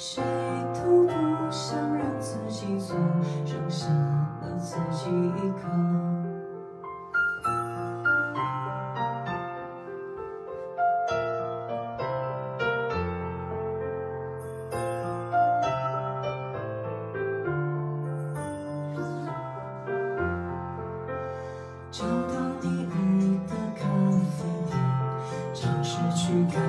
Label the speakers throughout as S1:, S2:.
S1: 谁都不想让自己错剩下了自己一个。找到你爱的咖啡店尝试去看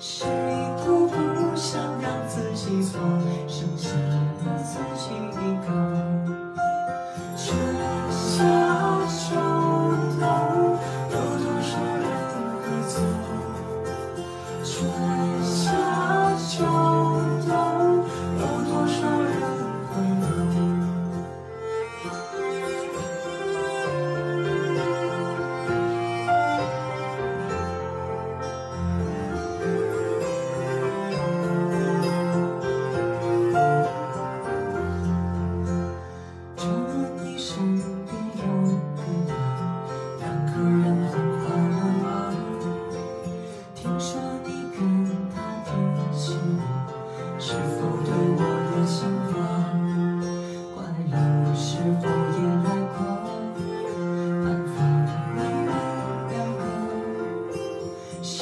S1: 是是否对我的牵挂，快乐是否也来过？谁？